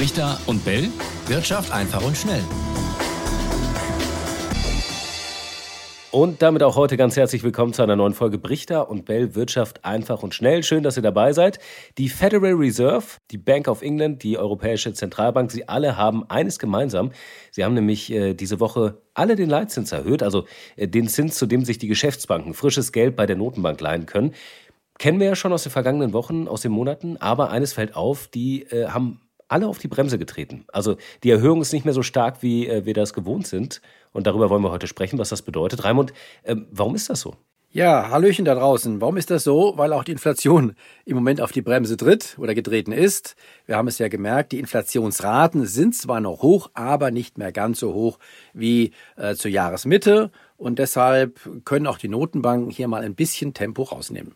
Brichter und Bell. Wirtschaft einfach und schnell. Und damit auch heute ganz herzlich willkommen zu einer neuen Folge Brichter und Bell Wirtschaft einfach und schnell. Schön, dass ihr dabei seid. Die Federal Reserve, die Bank of England, die Europäische Zentralbank, sie alle haben eines gemeinsam. Sie haben nämlich äh, diese Woche alle den Leitzins erhöht, also äh, den Zins, zu dem sich die Geschäftsbanken frisches Geld bei der Notenbank leihen können. Kennen wir ja schon aus den vergangenen Wochen, aus den Monaten, aber eines fällt auf, die äh, haben alle auf die Bremse getreten. Also die Erhöhung ist nicht mehr so stark, wie äh, wir das gewohnt sind. Und darüber wollen wir heute sprechen, was das bedeutet. Raimund, äh, warum ist das so? Ja, Hallöchen da draußen. Warum ist das so? Weil auch die Inflation im Moment auf die Bremse tritt oder getreten ist. Wir haben es ja gemerkt, die Inflationsraten sind zwar noch hoch, aber nicht mehr ganz so hoch wie äh, zur Jahresmitte. Und deshalb können auch die Notenbanken hier mal ein bisschen Tempo rausnehmen.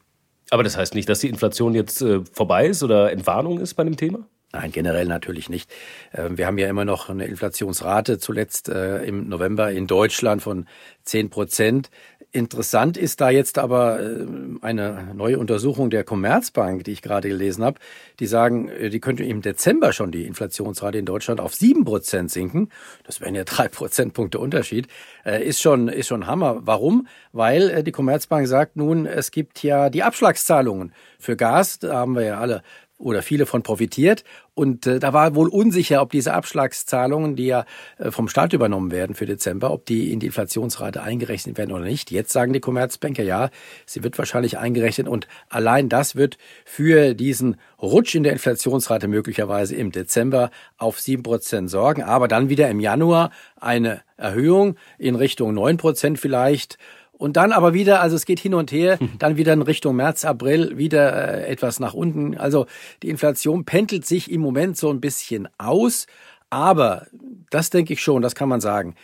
Aber das heißt nicht, dass die Inflation jetzt äh, vorbei ist oder Entwarnung ist bei dem Thema? Nein, generell natürlich nicht. Ähm, wir haben ja immer noch eine Inflationsrate zuletzt äh, im November in Deutschland von 10 Prozent. Interessant ist da jetzt aber äh, eine neue Untersuchung der Commerzbank, die ich gerade gelesen habe. Die sagen, äh, die könnte im Dezember schon die Inflationsrate in Deutschland auf 7 Prozent sinken. Das wären ja drei Prozentpunkte Unterschied. Ist schon, ist schon Hammer. Warum? Weil die Commerzbank sagt nun, es gibt ja die Abschlagszahlungen für Gas. Da haben wir ja alle oder viele von profitiert. Und äh, da war wohl unsicher, ob diese Abschlagszahlungen, die ja äh, vom Staat übernommen werden für Dezember, ob die in die Inflationsrate eingerechnet werden oder nicht. Jetzt sagen die Commerzbanker, ja, sie wird wahrscheinlich eingerechnet und allein das wird für diesen Rutsch in der Inflationsrate möglicherweise im Dezember auf sieben Prozent sorgen, aber dann wieder im Januar eine Erhöhung in Richtung neun Prozent vielleicht und dann aber wieder, also es geht hin und her, dann wieder in Richtung März, April wieder äh, etwas nach unten. Also die Inflation pendelt sich im Moment so ein bisschen aus. Aber das denke ich schon, das kann man sagen.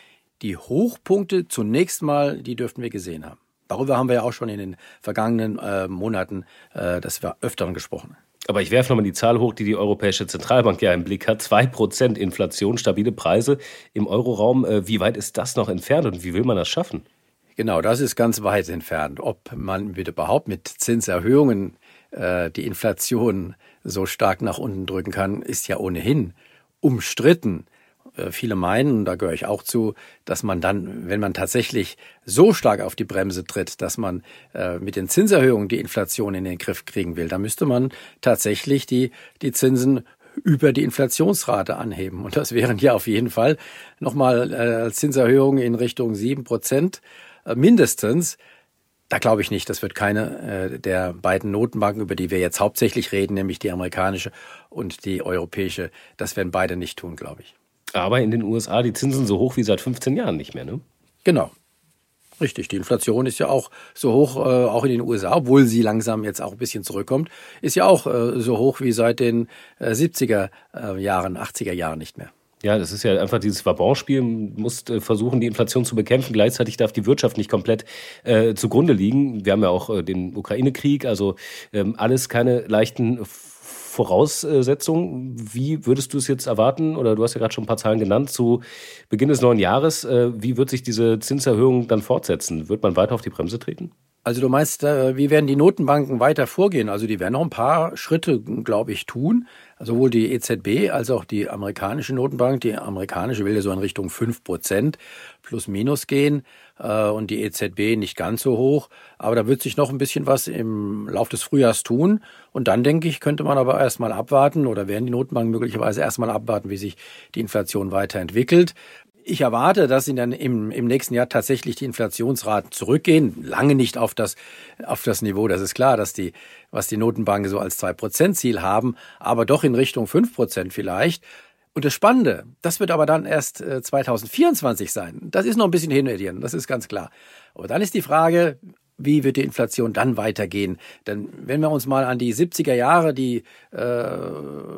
Die Hochpunkte zunächst mal, die dürften wir gesehen haben. Darüber haben wir ja auch schon in den vergangenen äh, Monaten, äh, das wir öfteren gesprochen. Aber ich werfe nochmal die Zahl hoch, die die Europäische Zentralbank ja im Blick hat. Zwei Prozent Inflation, stabile Preise im Euroraum. Äh, wie weit ist das noch entfernt und wie will man das schaffen? Genau, das ist ganz weit entfernt. Ob man wieder überhaupt mit Zinserhöhungen äh, die Inflation so stark nach unten drücken kann, ist ja ohnehin umstritten. Äh, viele meinen, da gehöre ich auch zu, dass man dann, wenn man tatsächlich so stark auf die Bremse tritt, dass man äh, mit den Zinserhöhungen die Inflation in den Griff kriegen will, dann müsste man tatsächlich die, die Zinsen über die Inflationsrate anheben. Und das wären ja auf jeden Fall nochmal äh, Zinserhöhungen in Richtung sieben Prozent. Äh, mindestens. Da glaube ich nicht, das wird keine äh, der beiden Notenbanken, über die wir jetzt hauptsächlich reden, nämlich die amerikanische und die europäische, das werden beide nicht tun, glaube ich. Aber in den USA die Zinsen so hoch wie seit 15 Jahren nicht mehr, ne? Genau. Richtig, die Inflation ist ja auch so hoch, äh, auch in den USA, obwohl sie langsam jetzt auch ein bisschen zurückkommt, ist ja auch äh, so hoch wie seit den äh, 70er äh, Jahren, 80er Jahren nicht mehr. Ja, das ist ja einfach dieses Vabonspiel. Du musst äh, versuchen, die Inflation zu bekämpfen. Gleichzeitig darf die Wirtschaft nicht komplett äh, zugrunde liegen. Wir haben ja auch äh, den Ukraine-Krieg, also ähm, alles keine leichten Voraussetzungen. Wie würdest du es jetzt erwarten? Oder du hast ja gerade schon ein paar Zahlen genannt zu Beginn des neuen Jahres. Äh, wie wird sich diese Zinserhöhung dann fortsetzen? Wird man weiter auf die Bremse treten? Also du meinst, äh, wie werden die Notenbanken weiter vorgehen? Also die werden noch ein paar Schritte, glaube ich, tun. Sowohl die EZB als auch die amerikanische Notenbank. Die amerikanische will ja so in Richtung fünf Prozent plus minus gehen äh, und die EZB nicht ganz so hoch. Aber da wird sich noch ein bisschen was im Lauf des Frühjahrs tun. Und dann, denke ich, könnte man aber erstmal abwarten oder werden die Notenbanken möglicherweise erstmal abwarten, wie sich die Inflation weiterentwickelt. Ich erwarte, dass in den, im, im nächsten Jahr tatsächlich die Inflationsraten zurückgehen. Lange nicht auf das, auf das Niveau. Das ist klar, dass die, was die Notenbanken so als zwei Prozent Ziel haben, aber doch in Richtung fünf Prozent vielleicht. Und das Spannende, das wird aber dann erst äh, 2024 sein. Das ist noch ein bisschen hin, das ist ganz klar. Aber dann ist die Frage, wie wird die Inflation dann weitergehen? Denn wenn wir uns mal an die 70er Jahre, die, äh,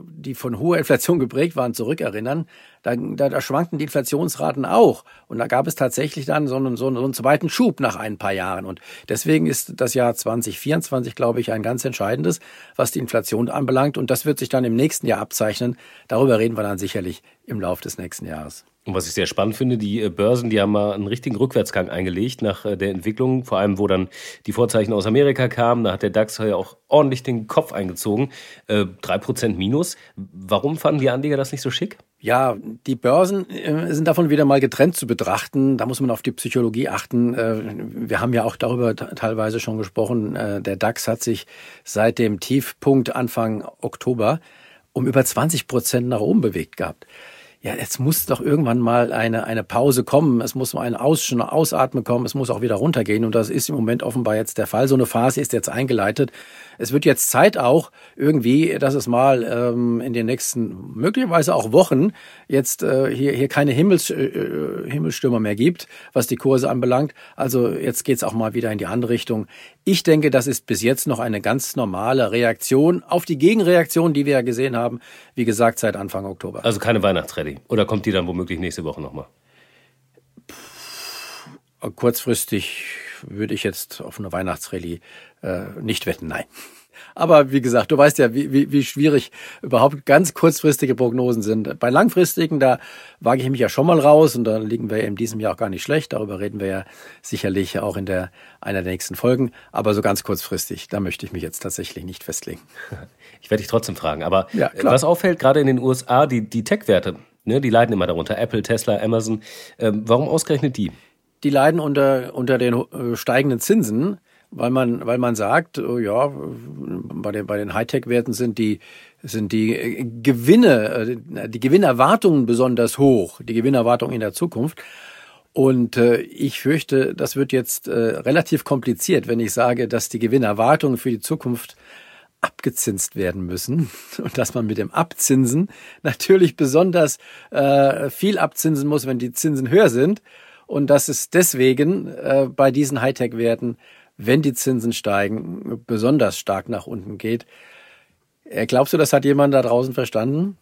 die von hoher Inflation geprägt waren, zurückerinnern, da, da, da schwankten die Inflationsraten auch. Und da gab es tatsächlich dann so einen, so, einen, zweiten Schub nach ein paar Jahren. Und deswegen ist das Jahr 2024, glaube ich, ein ganz entscheidendes, was die Inflation anbelangt. Und das wird sich dann im nächsten Jahr abzeichnen. Darüber reden wir dann sicherlich im Laufe des nächsten Jahres. Und was ich sehr spannend finde, die äh, Börsen, die haben mal einen richtigen Rückwärtsgang eingelegt nach äh, der Entwicklung, vor allem wo dann die Vorzeichen aus Amerika kamen. Da hat der DAX ja auch ordentlich den Kopf eingezogen. Äh, drei Prozent minus. Warum fanden die Anleger das nicht so schick? Ja, die Börsen sind davon wieder mal getrennt zu betrachten. Da muss man auf die Psychologie achten. Wir haben ja auch darüber teilweise schon gesprochen. Der DAX hat sich seit dem Tiefpunkt Anfang Oktober um über 20 Prozent nach oben bewegt gehabt ja, jetzt muss doch irgendwann mal eine, eine Pause kommen, es muss mal ein Aus, Ausatmen kommen, es muss auch wieder runtergehen und das ist im Moment offenbar jetzt der Fall. So eine Phase ist jetzt eingeleitet. Es wird jetzt Zeit auch irgendwie, dass es mal ähm, in den nächsten, möglicherweise auch Wochen, jetzt äh, hier, hier keine Himmels, äh, äh Himmelstürmer mehr gibt, was die Kurse anbelangt. Also jetzt geht's auch mal wieder in die andere Richtung. Ich denke, das ist bis jetzt noch eine ganz normale Reaktion auf die Gegenreaktion, die wir ja gesehen haben, wie gesagt, seit Anfang Oktober. Also keine Weihnachtsrallye. Oder kommt die dann womöglich nächste Woche nochmal? Kurzfristig würde ich jetzt auf eine Weihnachtsrallye äh, nicht wetten, nein. Aber wie gesagt, du weißt ja, wie, wie, wie schwierig überhaupt ganz kurzfristige Prognosen sind. Bei langfristigen, da wage ich mich ja schon mal raus und da liegen wir ja in diesem Jahr auch gar nicht schlecht. Darüber reden wir ja sicherlich auch in der, einer der nächsten Folgen. Aber so ganz kurzfristig, da möchte ich mich jetzt tatsächlich nicht festlegen. Ich werde dich trotzdem fragen. Aber ja, was auffällt, gerade in den USA, die, die Tech-Werte, ne, die leiden immer darunter. Apple, Tesla, Amazon. Ähm, warum ausgerechnet die? Die leiden unter, unter den äh, steigenden Zinsen weil man, weil man sagt, oh ja, bei den, bei den Hightech-Werten sind die, sind die äh, Gewinne, äh, die Gewinnerwartungen besonders hoch, die Gewinnerwartungen in der Zukunft. Und ich fürchte, das wird jetzt relativ kompliziert, wenn ich sage, dass die Gewinnerwartungen für die Zukunft abgezinst werden müssen und dass man mit dem Abzinsen natürlich besonders äh, viel abzinsen muss, wenn die Zinsen höher sind und dass es deswegen äh, bei diesen Hightech-Werten wenn die Zinsen steigen, besonders stark nach unten geht. Äh, glaubst du, das hat jemand da draußen verstanden?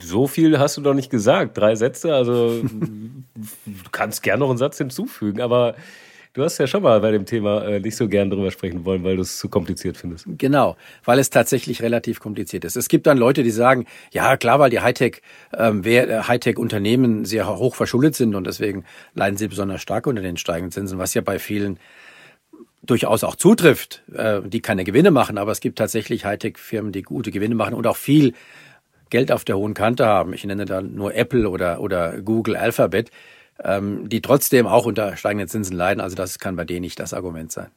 So viel hast du doch nicht gesagt. Drei Sätze, also du kannst gerne noch einen Satz hinzufügen, aber du hast ja schon mal bei dem Thema äh, nicht so gern drüber sprechen wollen, weil du es zu kompliziert findest. Genau, weil es tatsächlich relativ kompliziert ist. Es gibt dann Leute, die sagen, ja klar, weil die Hightech, ähm, äh, Hightech-Unternehmen sehr hoch verschuldet sind und deswegen leiden sie besonders stark unter den steigenden Zinsen, was ja bei vielen durchaus auch zutrifft, äh, die keine Gewinne machen, aber es gibt tatsächlich Hightech-Firmen, die gute Gewinne machen und auch viel Geld auf der hohen Kante haben. Ich nenne da nur Apple oder, oder Google Alphabet, ähm, die trotzdem auch unter steigenden Zinsen leiden. Also das kann bei denen nicht das Argument sein.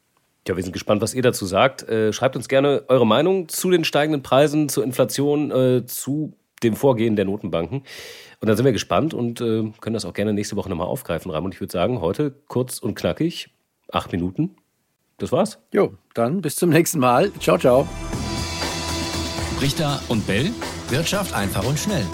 Ja, wir sind gespannt, was ihr dazu sagt. Äh, schreibt uns gerne eure Meinung zu den steigenden Preisen, zur Inflation, äh, zu dem Vorgehen der Notenbanken. Und dann sind wir gespannt und äh, können das auch gerne nächste Woche nochmal aufgreifen, Raimund. Ich würde sagen, heute kurz und knackig, acht Minuten. Das war's. Jo, dann bis zum nächsten Mal. Ciao, ciao. Richter und Bell. Wirtschaft einfach und schnell.